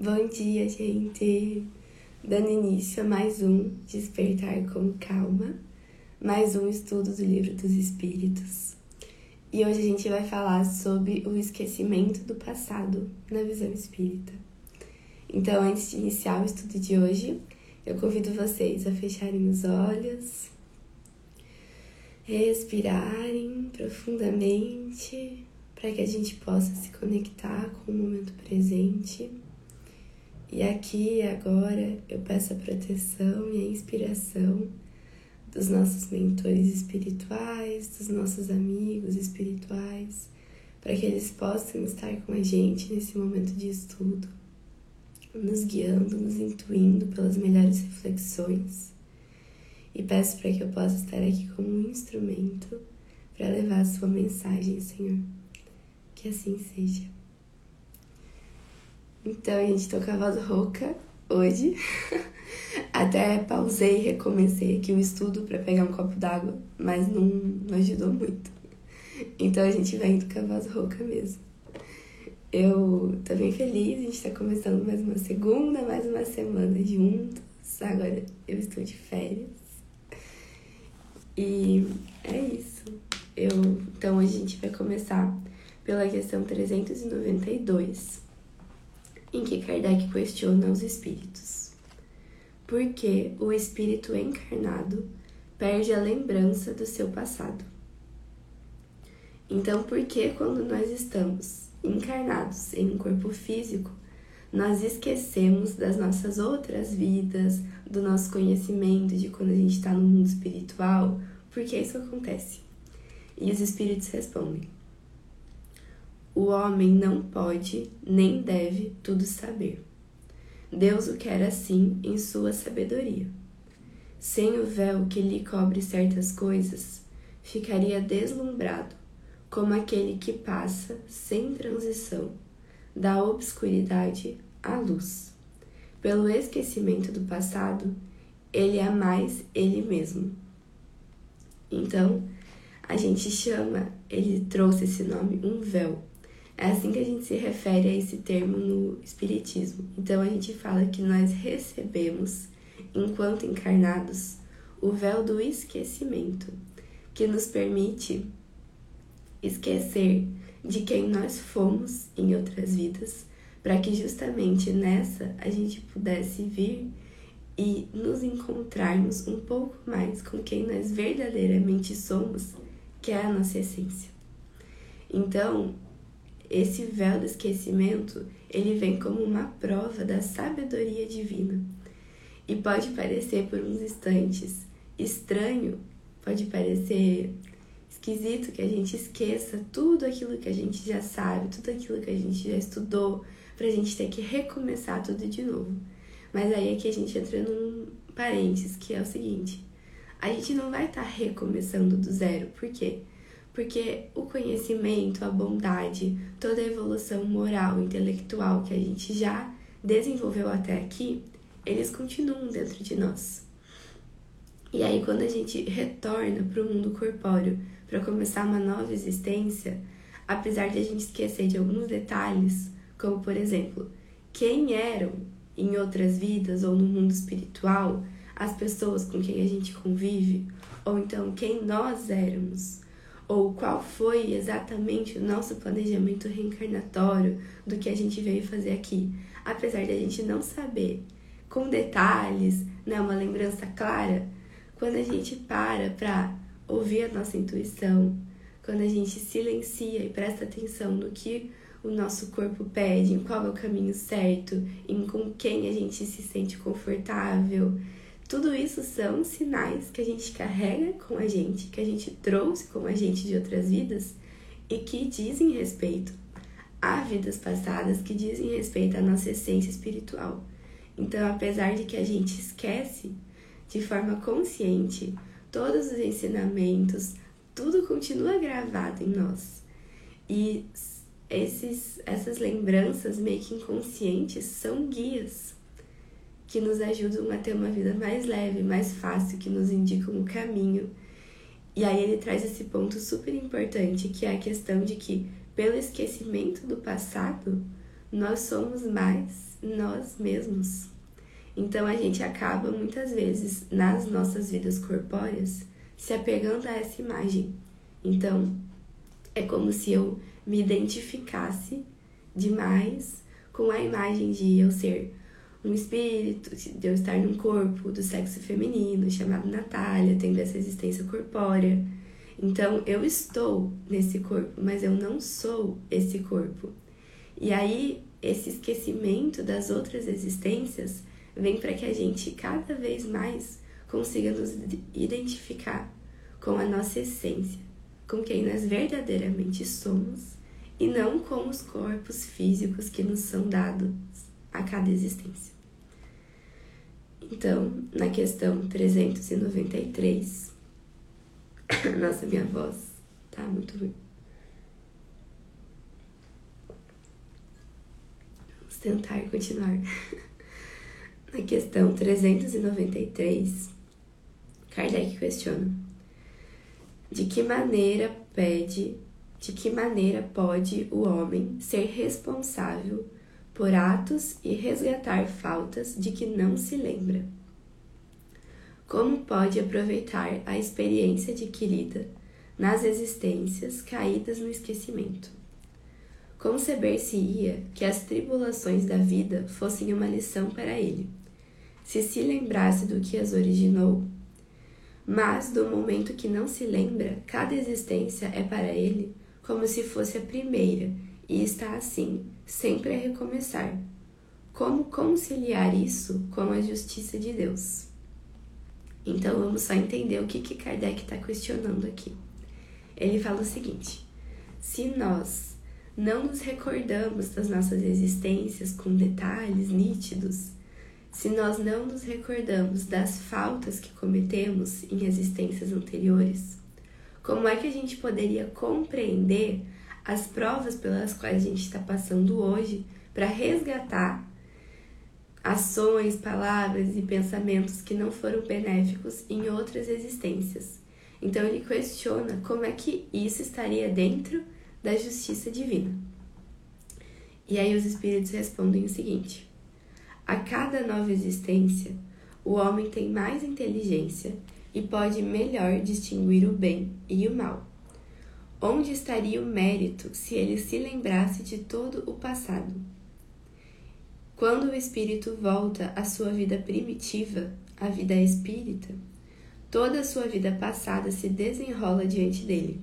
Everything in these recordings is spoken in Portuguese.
Bom dia, gente! Dando início a mais um Despertar com Calma, mais um estudo do Livro dos Espíritos. E hoje a gente vai falar sobre o esquecimento do passado na visão espírita. Então, antes de iniciar o estudo de hoje, eu convido vocês a fecharem os olhos, respirarem profundamente para que a gente possa se conectar com o momento presente e aqui agora eu peço a proteção e a inspiração dos nossos mentores espirituais, dos nossos amigos espirituais, para que eles possam estar com a gente nesse momento de estudo, nos guiando, nos intuindo pelas melhores reflexões. E peço para que eu possa estar aqui como um instrumento para levar a sua mensagem, Senhor. Que assim seja. Então, a gente, tô com a voz rouca hoje. Até pausei e recomecei aqui o estudo para pegar um copo d'água, mas não, não ajudou muito. Então, a gente vai indo com a voz rouca mesmo. Eu tô bem feliz, a gente tá começando mais uma segunda, mais uma semana juntos. Agora eu estou de férias. E é isso. Eu, então, a gente vai começar pela questão 392 em que Kardec questiona os espíritos. Por que o espírito encarnado perde a lembrança do seu passado? Então, por que quando nós estamos encarnados em um corpo físico, nós esquecemos das nossas outras vidas, do nosso conhecimento de quando a gente está no mundo espiritual? Por que isso acontece? E os espíritos respondem: o homem não pode nem deve tudo saber. Deus o quer assim em sua sabedoria. Sem o véu que lhe cobre certas coisas, ficaria deslumbrado, como aquele que passa, sem transição, da obscuridade à luz. Pelo esquecimento do passado, ele é mais ele mesmo. Então, a gente chama, ele trouxe esse nome, um véu é assim que a gente se refere a esse termo no Espiritismo. Então a gente fala que nós recebemos, enquanto encarnados, o véu do esquecimento, que nos permite esquecer de quem nós fomos em outras vidas, para que justamente nessa a gente pudesse vir e nos encontrarmos um pouco mais com quem nós verdadeiramente somos, que é a nossa essência. Então, esse véu do esquecimento, ele vem como uma prova da sabedoria divina. E pode parecer por uns instantes estranho, pode parecer esquisito que a gente esqueça tudo aquilo que a gente já sabe, tudo aquilo que a gente já estudou, pra gente ter que recomeçar tudo de novo. Mas aí é que a gente entra num parênteses, que é o seguinte: a gente não vai estar tá recomeçando do zero, por quê? O conhecimento, a bondade, toda a evolução moral, intelectual que a gente já desenvolveu até aqui, eles continuam dentro de nós. E aí, quando a gente retorna para o mundo corpóreo para começar uma nova existência, apesar de a gente esquecer de alguns detalhes, como por exemplo, quem eram em outras vidas ou no mundo espiritual as pessoas com quem a gente convive, ou então quem nós éramos, ou qual foi exatamente o nosso planejamento reencarnatório do que a gente veio fazer aqui, apesar de a gente não saber com detalhes, né, uma lembrança clara, quando a gente para para ouvir a nossa intuição, quando a gente silencia e presta atenção no que o nosso corpo pede, em qual é o caminho certo, em com quem a gente se sente confortável, tudo isso são sinais que a gente carrega com a gente, que a gente trouxe com a gente de outras vidas e que dizem respeito a vidas passadas, que dizem respeito à nossa essência espiritual. Então, apesar de que a gente esquece de forma consciente todos os ensinamentos, tudo continua gravado em nós. E esses, essas lembranças meio que inconscientes são guias que nos ajudam a ter uma vida mais leve, mais fácil, que nos indicam o caminho. E aí ele traz esse ponto super importante, que é a questão de que, pelo esquecimento do passado, nós somos mais nós mesmos. Então a gente acaba muitas vezes nas nossas vidas corpóreas se apegando a essa imagem. Então é como se eu me identificasse demais com a imagem de eu ser um espírito, de eu estar num corpo do sexo feminino, chamado Natália, tendo essa existência corpórea. Então eu estou nesse corpo, mas eu não sou esse corpo. E aí esse esquecimento das outras existências vem para que a gente cada vez mais consiga nos identificar com a nossa essência, com quem nós verdadeiramente somos e não com os corpos físicos que nos são dados a cada existência. Então, na questão 393, nossa, minha voz tá muito ruim. Vamos tentar continuar. Na questão 393, Kardec questiona: De que maneira pede, de que maneira pode o homem ser responsável por atos e resgatar faltas de que não se lembra? Como pode aproveitar a experiência adquirida nas existências caídas no esquecimento? Conceber-se-ia que as tribulações da vida fossem uma lição para ele se se lembrasse do que as originou. Mas, do momento que não se lembra, cada existência é para ele como se fosse a primeira e está assim, sempre a recomeçar. Como conciliar isso com a justiça de Deus? Então vamos só entender o que, que Kardec está questionando aqui. Ele fala o seguinte: se nós não nos recordamos das nossas existências com detalhes nítidos, se nós não nos recordamos das faltas que cometemos em existências anteriores, como é que a gente poderia compreender as provas pelas quais a gente está passando hoje para resgatar ações, palavras e pensamentos que não foram benéficos em outras existências? Então ele questiona como é que isso estaria dentro da justiça divina. E aí os espíritos respondem o seguinte: a cada nova existência, o homem tem mais inteligência e pode melhor distinguir o bem e o mal. Onde estaria o mérito se ele se lembrasse de todo o passado? Quando o espírito volta à sua vida primitiva, a vida espírita, toda a sua vida passada se desenrola diante dele.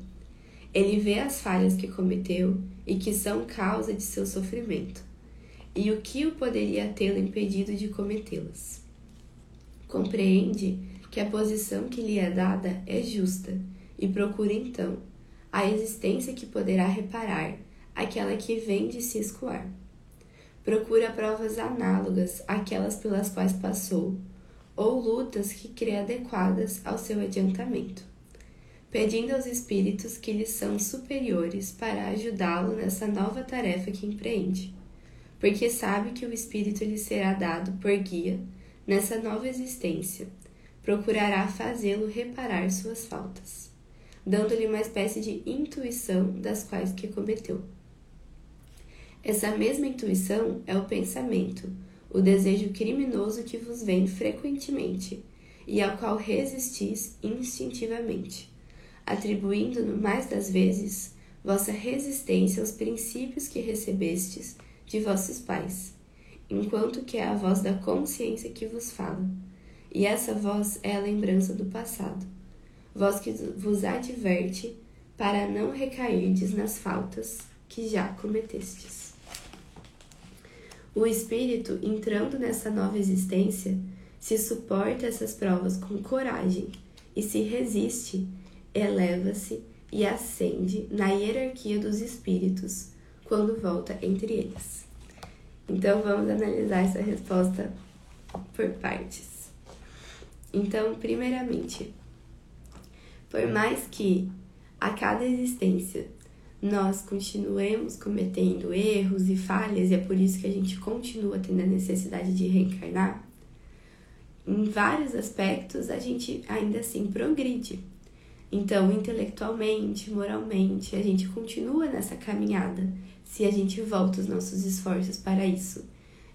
Ele vê as falhas que cometeu e que são causa de seu sofrimento e o que o poderia tê-lo impedido de cometê-las. Compreende que a posição que lhe é dada é justa e procura então a existência que poderá reparar aquela que vem de se escoar. Procura provas análogas àquelas pelas quais passou, ou lutas que crê adequadas ao seu adiantamento, pedindo aos espíritos que lhe são superiores para ajudá-lo nessa nova tarefa que empreende porque sabe que o Espírito lhe será dado por guia nessa nova existência. Procurará fazê-lo reparar suas faltas, dando-lhe uma espécie de intuição das quais que cometeu. Essa mesma intuição é o pensamento, o desejo criminoso que vos vem frequentemente e ao qual resistis instintivamente, atribuindo-no mais das vezes vossa resistência aos princípios que recebestes de vossos pais, enquanto que é a voz da consciência que vos fala. E essa voz é a lembrança do passado, voz que vos adverte para não recairdes nas faltas que já cometestes. O espírito, entrando nessa nova existência, se suporta essas provas com coragem e se resiste, eleva-se e ascende na hierarquia dos espíritos quando volta entre eles. Então vamos analisar essa resposta por partes. Então, primeiramente, por mais que a cada existência nós continuemos cometendo erros e falhas, e é por isso que a gente continua tendo a necessidade de reencarnar, em vários aspectos a gente ainda assim progride. Então, intelectualmente, moralmente, a gente continua nessa caminhada se a gente volta os nossos esforços para isso.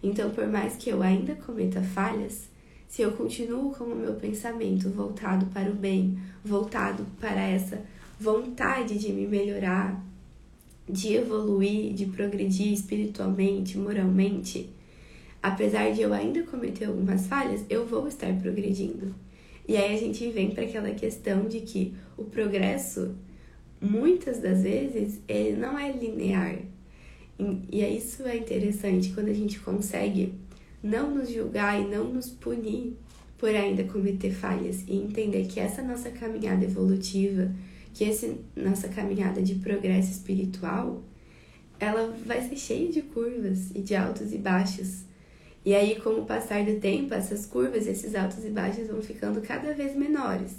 Então, por mais que eu ainda cometa falhas, se eu continuo com o meu pensamento voltado para o bem, voltado para essa vontade de me melhorar, de evoluir, de progredir espiritualmente, moralmente, apesar de eu ainda cometer algumas falhas, eu vou estar progredindo. E aí a gente vem para aquela questão de que o progresso, muitas das vezes, ele não é linear. E isso é interessante quando a gente consegue não nos julgar e não nos punir por ainda cometer falhas e entender que essa nossa caminhada evolutiva, que essa nossa caminhada de progresso espiritual, ela vai ser cheia de curvas e de altos e baixos. E aí, com o passar do tempo, essas curvas, esses altos e baixos vão ficando cada vez menores.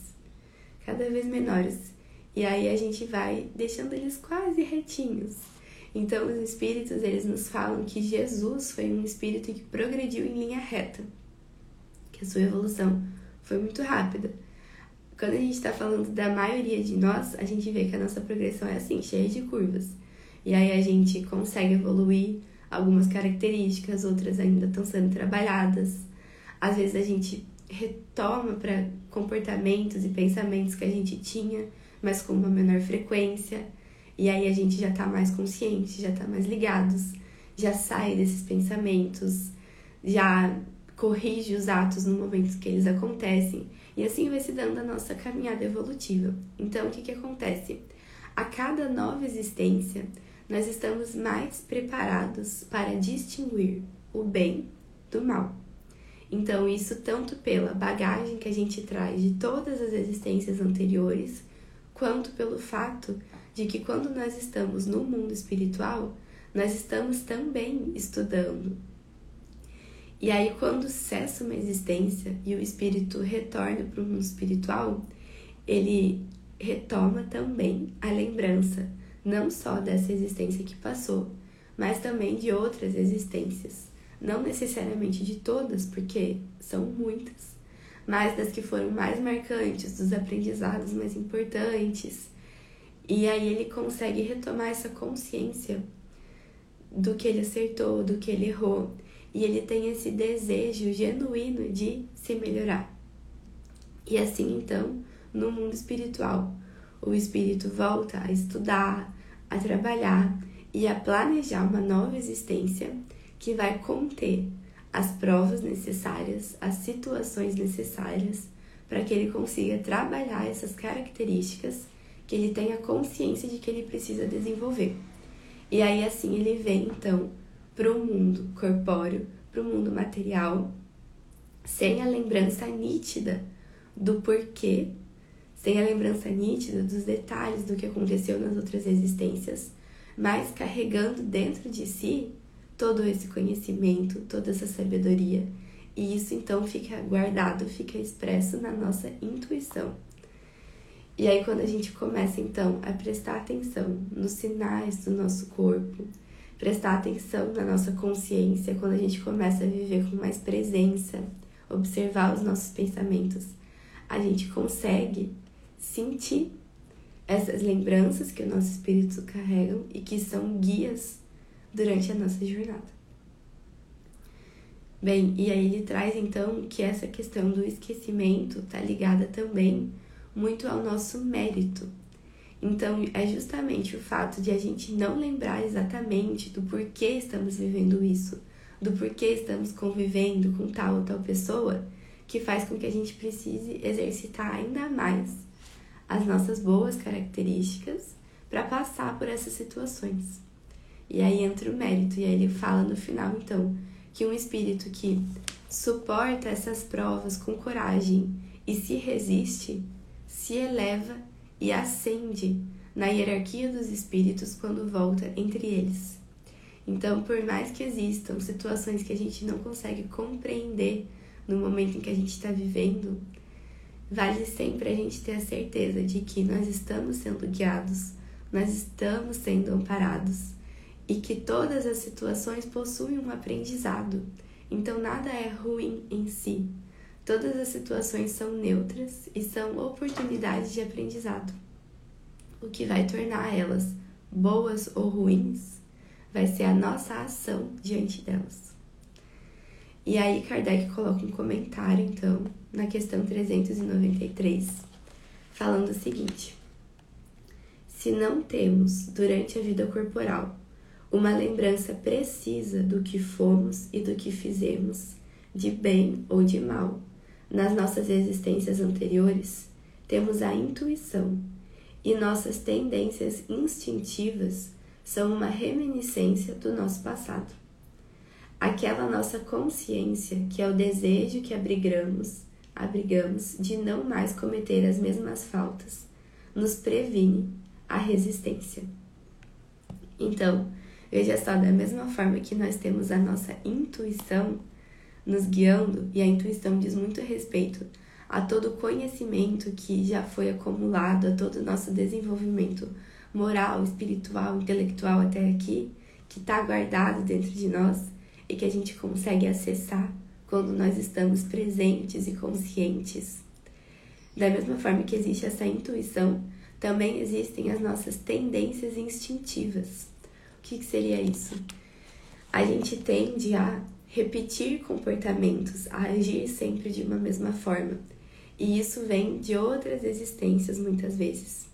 Cada vez menores. E aí a gente vai deixando eles quase retinhos. Então, os espíritos, eles nos falam que Jesus foi um espírito que progrediu em linha reta, que a sua evolução foi muito rápida. Quando a gente está falando da maioria de nós, a gente vê que a nossa progressão é assim, cheia de curvas. E aí a gente consegue evoluir algumas características, outras ainda estão sendo trabalhadas. Às vezes a gente retoma para comportamentos e pensamentos que a gente tinha, mas com uma menor frequência. E aí a gente já tá mais consciente, já tá mais ligados, já sai desses pensamentos, já corrige os atos no momento que eles acontecem. E assim vai se dando a nossa caminhada evolutiva. Então, o que, que acontece? A cada nova existência, nós estamos mais preparados para distinguir o bem do mal. Então, isso tanto pela bagagem que a gente traz de todas as existências anteriores, quanto pelo fato de que quando nós estamos no mundo espiritual, nós estamos também estudando. E aí, quando cessa uma existência e o espírito retorna para o mundo espiritual, ele retoma também a lembrança, não só dessa existência que passou, mas também de outras existências. Não necessariamente de todas, porque são muitas, mas das que foram mais marcantes, dos aprendizados mais importantes e aí ele consegue retomar essa consciência do que ele acertou, do que ele errou. E ele tem esse desejo genuíno de se melhorar. E assim, então, no mundo espiritual, o espírito volta a estudar, a trabalhar e a planejar uma nova existência que vai conter as provas necessárias, as situações necessárias para que ele consiga trabalhar essas características que ele tenha consciência de que ele precisa desenvolver. E aí assim ele vem então para o mundo corpóreo, para o mundo material, sem a lembrança nítida do porquê, sem a lembrança nítida dos detalhes do que aconteceu nas outras existências, mas carregando dentro de si todo esse conhecimento, toda essa sabedoria. E isso então fica guardado, fica expresso na nossa intuição. E aí, quando a gente começa então a prestar atenção nos sinais do nosso corpo, prestar atenção na nossa consciência, quando a gente começa a viver com mais presença, observar os nossos pensamentos, a gente consegue sentir essas lembranças que o nosso espírito carrega e que são guias durante a nossa jornada. Bem, e aí ele traz então que essa questão do esquecimento está ligada também muito ao nosso mérito. Então, é justamente o fato de a gente não lembrar exatamente do porquê estamos vivendo isso, do porquê estamos convivendo com tal ou tal pessoa, que faz com que a gente precise exercitar ainda mais as nossas boas características para passar por essas situações. E aí entra o mérito, e aí ele fala no final, então, que um espírito que suporta essas provas com coragem e se resiste se eleva e ascende na hierarquia dos espíritos quando volta entre eles. Então, por mais que existam situações que a gente não consegue compreender no momento em que a gente está vivendo, vale sempre a gente ter a certeza de que nós estamos sendo guiados, nós estamos sendo amparados e que todas as situações possuem um aprendizado. Então, nada é ruim em si, Todas as situações são neutras e são oportunidades de aprendizado. O que vai tornar elas boas ou ruins vai ser a nossa ação diante delas. E aí Kardec coloca um comentário, então, na questão 393, falando o seguinte: Se não temos, durante a vida corporal, uma lembrança precisa do que fomos e do que fizemos, de bem ou de mal, nas nossas existências anteriores, temos a intuição e nossas tendências instintivas são uma reminiscência do nosso passado. Aquela nossa consciência que é o desejo que abrigamos, abrigamos de não mais cometer as mesmas faltas, nos previne a resistência. Então, veja só, da mesma forma que nós temos a nossa intuição nos guiando, e a intuição diz muito respeito a todo conhecimento que já foi acumulado, a todo o nosso desenvolvimento moral, espiritual, intelectual até aqui, que está guardado dentro de nós e que a gente consegue acessar quando nós estamos presentes e conscientes. Da mesma forma que existe essa intuição, também existem as nossas tendências instintivas. O que, que seria isso? A gente tende a repetir comportamentos, a agir sempre de uma mesma forma. E isso vem de outras existências muitas vezes.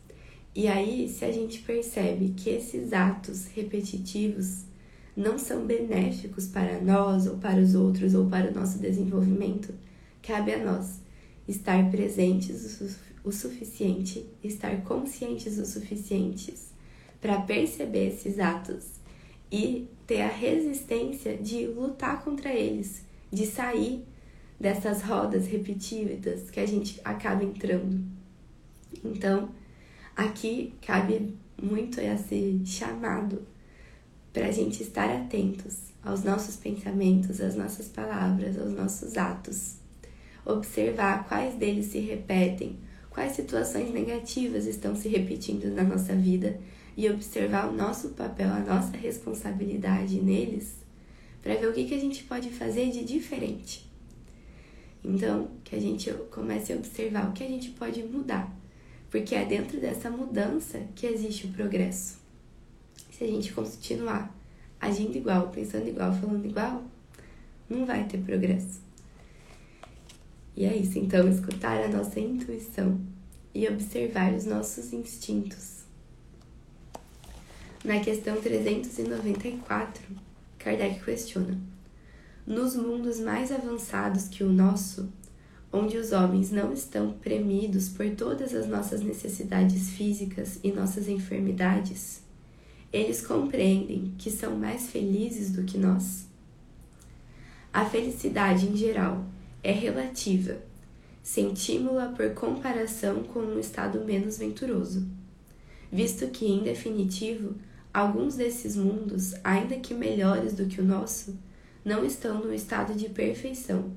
E aí, se a gente percebe que esses atos repetitivos não são benéficos para nós ou para os outros ou para o nosso desenvolvimento, cabe a nós estar presentes o suficiente, estar conscientes o suficientes para perceber esses atos e ter a resistência de lutar contra eles, de sair dessas rodas repetidas que a gente acaba entrando. Então, aqui cabe muito esse chamado para a gente estar atentos aos nossos pensamentos, às nossas palavras, aos nossos atos. Observar quais deles se repetem, quais situações negativas estão se repetindo na nossa vida e observar o nosso papel, a nossa responsabilidade neles, para ver o que, que a gente pode fazer de diferente. Então, que a gente comece a observar o que a gente pode mudar, porque é dentro dessa mudança que existe o progresso. Se a gente continuar agindo igual, pensando igual, falando igual, não vai ter progresso. E é isso, então, escutar a nossa intuição e observar os nossos instintos. Na questão 394, Kardec questiona nos mundos mais avançados que o nosso, onde os homens não estão premidos por todas as nossas necessidades físicas e nossas enfermidades, eles compreendem que são mais felizes do que nós. A felicidade em geral é relativa, sentimos-la por comparação com um estado menos venturoso, visto que, em definitivo, alguns desses mundos, ainda que melhores do que o nosso, não estão no estado de perfeição.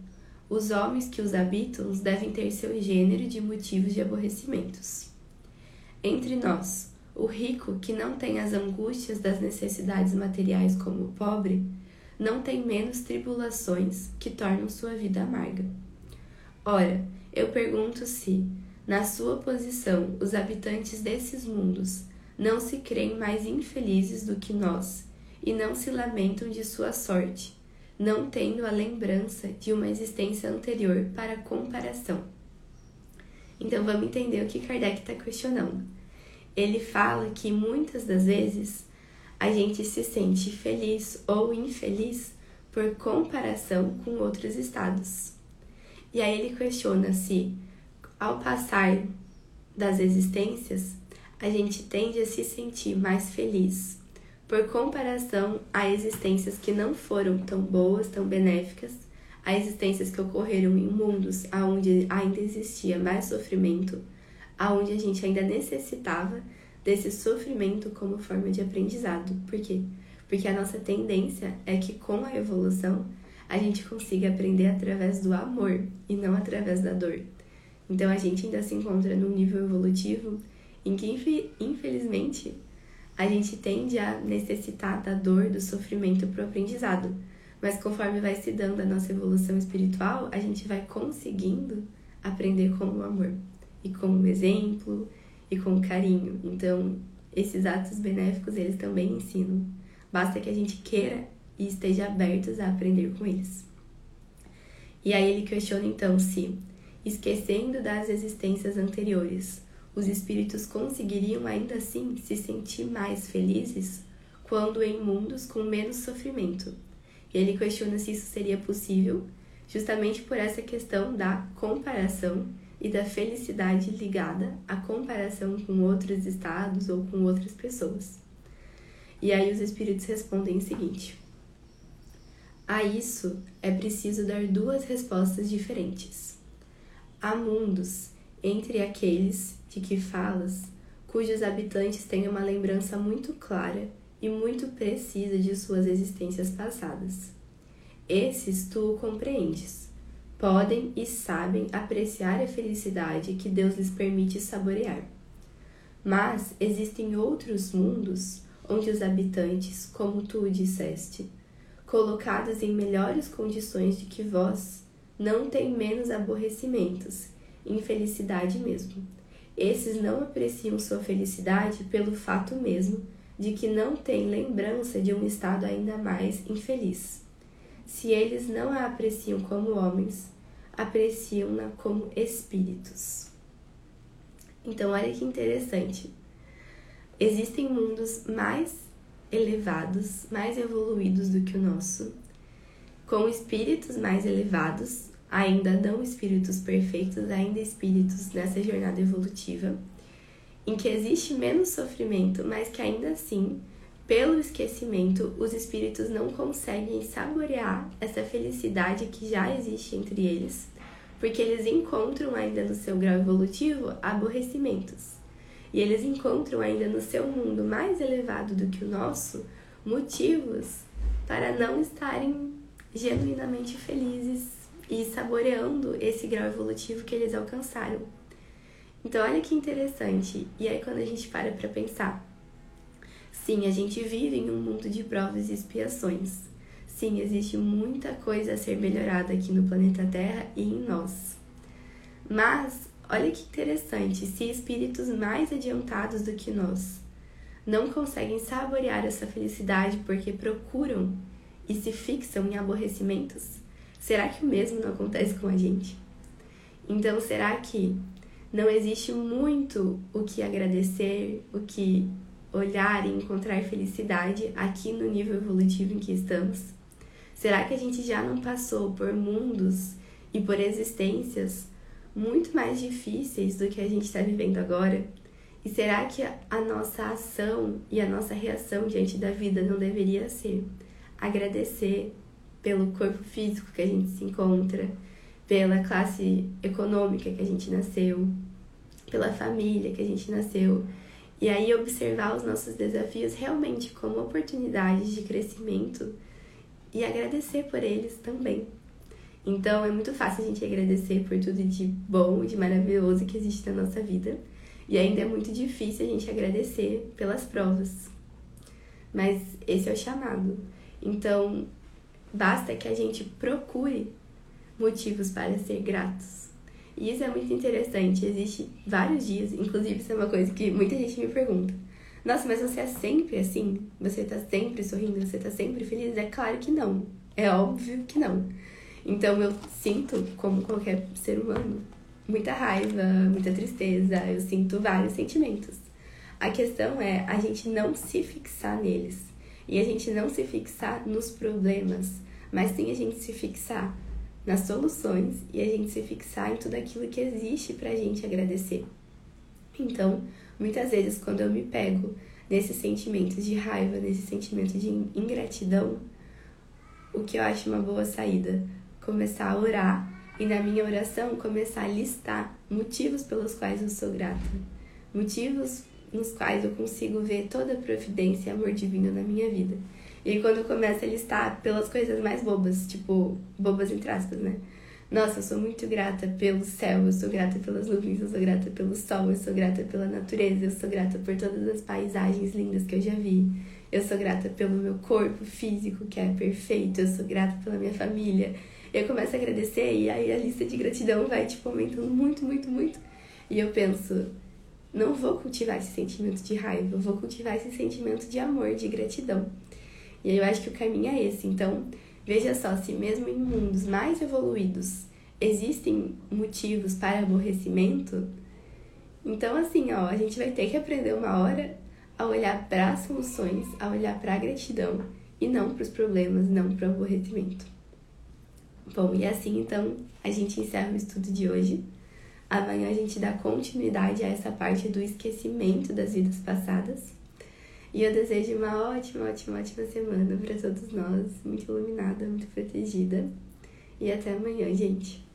Os homens que os habitam devem ter seu gênero de motivos de aborrecimentos. Entre nós, o rico, que não tem as angústias das necessidades materiais como o pobre, não tem menos tribulações que tornam sua vida amarga. Ora, eu pergunto se, na sua posição, os habitantes desses mundos não se creem mais infelizes do que nós e não se lamentam de sua sorte, não tendo a lembrança de uma existência anterior para comparação. Então vamos entender o que Kardec está questionando. Ele fala que muitas das vezes a gente se sente feliz ou infeliz por comparação com outros estados. E aí ele questiona se, ao passar das existências, a gente tende a se sentir mais feliz por comparação a existências que não foram tão boas, tão benéficas, a existências que ocorreram em mundos onde ainda existia mais sofrimento, aonde a gente ainda necessitava desse sofrimento como forma de aprendizado. Por quê? Porque a nossa tendência é que com a evolução a gente consiga aprender através do amor e não através da dor. Então a gente ainda se encontra num nível evolutivo em que infelizmente a gente tende a necessitar da dor, do sofrimento para o aprendizado. Mas conforme vai se dando a nossa evolução espiritual, a gente vai conseguindo aprender com o amor e com o exemplo e com o carinho. Então, esses atos benéficos eles também ensinam. Basta que a gente queira e esteja abertos a aprender com eles. E aí ele questiona então se, esquecendo das existências anteriores, os espíritos conseguiriam ainda assim se sentir mais felizes quando em mundos com menos sofrimento. E ele questiona se isso seria possível, justamente por essa questão da comparação e da felicidade ligada à comparação com outros estados ou com outras pessoas. E aí os espíritos respondem o seguinte: A isso é preciso dar duas respostas diferentes. Há mundos entre aqueles de que falas, cujos habitantes têm uma lembrança muito clara e muito precisa de suas existências passadas. Esses tu o compreendes. Podem e sabem apreciar a felicidade que Deus lhes permite saborear. Mas existem outros mundos onde os habitantes, como tu disseste, colocados em melhores condições de que vós, não têm menos aborrecimentos, infelicidade mesmo. Esses não apreciam sua felicidade pelo fato mesmo de que não têm lembrança de um estado ainda mais infeliz. Se eles não a apreciam como homens, apreciam-na como espíritos. Então, olha que interessante. Existem mundos mais elevados, mais evoluídos do que o nosso, com espíritos mais elevados, ainda não espíritos perfeitos, ainda espíritos nessa jornada evolutiva, em que existe menos sofrimento, mas que ainda assim, pelo esquecimento, os espíritos não conseguem saborear essa felicidade que já existe entre eles, porque eles encontram ainda no seu grau evolutivo aborrecimentos. E eles encontram ainda no seu mundo mais elevado do que o nosso motivos para não estarem genuinamente felizes e saboreando esse grau evolutivo que eles alcançaram. Então, olha que interessante. E aí, quando a gente para para pensar, sim, a gente vive em um mundo de provas e expiações. Sim, existe muita coisa a ser melhorada aqui no planeta Terra e em nós. Mas, olha que interessante, se espíritos mais adiantados do que nós não conseguem saborear essa felicidade porque procuram e se fixam em aborrecimentos, Será que o mesmo não acontece com a gente? Então, será que não existe muito o que agradecer, o que olhar e encontrar felicidade aqui no nível evolutivo em que estamos? Será que a gente já não passou por mundos e por existências muito mais difíceis do que a gente está vivendo agora? E será que a nossa ação e a nossa reação diante da vida não deveria ser agradecer pelo corpo físico que a gente se encontra, pela classe econômica que a gente nasceu, pela família que a gente nasceu. E aí observar os nossos desafios realmente como oportunidades de crescimento e agradecer por eles também. Então é muito fácil a gente agradecer por tudo de bom, de maravilhoso que existe na nossa vida. E ainda é muito difícil a gente agradecer pelas provas. Mas esse é o chamado. Então, Basta que a gente procure motivos para ser gratos. E isso é muito interessante. Existe vários dias, inclusive isso é uma coisa que muita gente me pergunta. Nossa, mas você é sempre assim? Você tá sempre sorrindo? Você tá sempre feliz? É claro que não. É óbvio que não. Então eu sinto, como qualquer ser humano, muita raiva, muita tristeza, eu sinto vários sentimentos. A questão é a gente não se fixar neles e a gente não se fixar nos problemas, mas sim a gente se fixar nas soluções e a gente se fixar em tudo aquilo que existe pra gente agradecer. Então, muitas vezes quando eu me pego nesses sentimentos de raiva, nesse sentimento de ingratidão, o que eu acho uma boa saída? Começar a orar e na minha oração começar a listar motivos pelos quais eu sou grata, motivos nos quais eu consigo ver toda a providência e amor divino na minha vida. E quando começa a listar pelas coisas mais bobas, tipo, bobas entre aspas, né? Nossa, eu sou muito grata pelo céu, eu sou grata pelas nuvens, eu sou grata pelo sol, eu sou grata pela natureza, eu sou grata por todas as paisagens lindas que eu já vi. Eu sou grata pelo meu corpo físico, que é perfeito, eu sou grata pela minha família. Eu começo a agradecer e aí a lista de gratidão vai, tipo, aumentando muito, muito, muito. E eu penso, não vou cultivar esse sentimento de raiva, eu vou cultivar esse sentimento de amor, de gratidão. E eu acho que o caminho é esse. Então, Veja só, se mesmo em mundos mais evoluídos existem motivos para aborrecimento, então assim, ó, a gente vai ter que aprender uma hora a olhar para as soluções, a olhar para a gratidão e não para os problemas, não para o aborrecimento. Bom, e assim então a gente encerra o estudo de hoje. Amanhã a gente dá continuidade a essa parte do esquecimento das vidas passadas. E eu desejo uma ótima, ótima, ótima semana para todos nós, muito iluminada, muito protegida. E até amanhã, gente.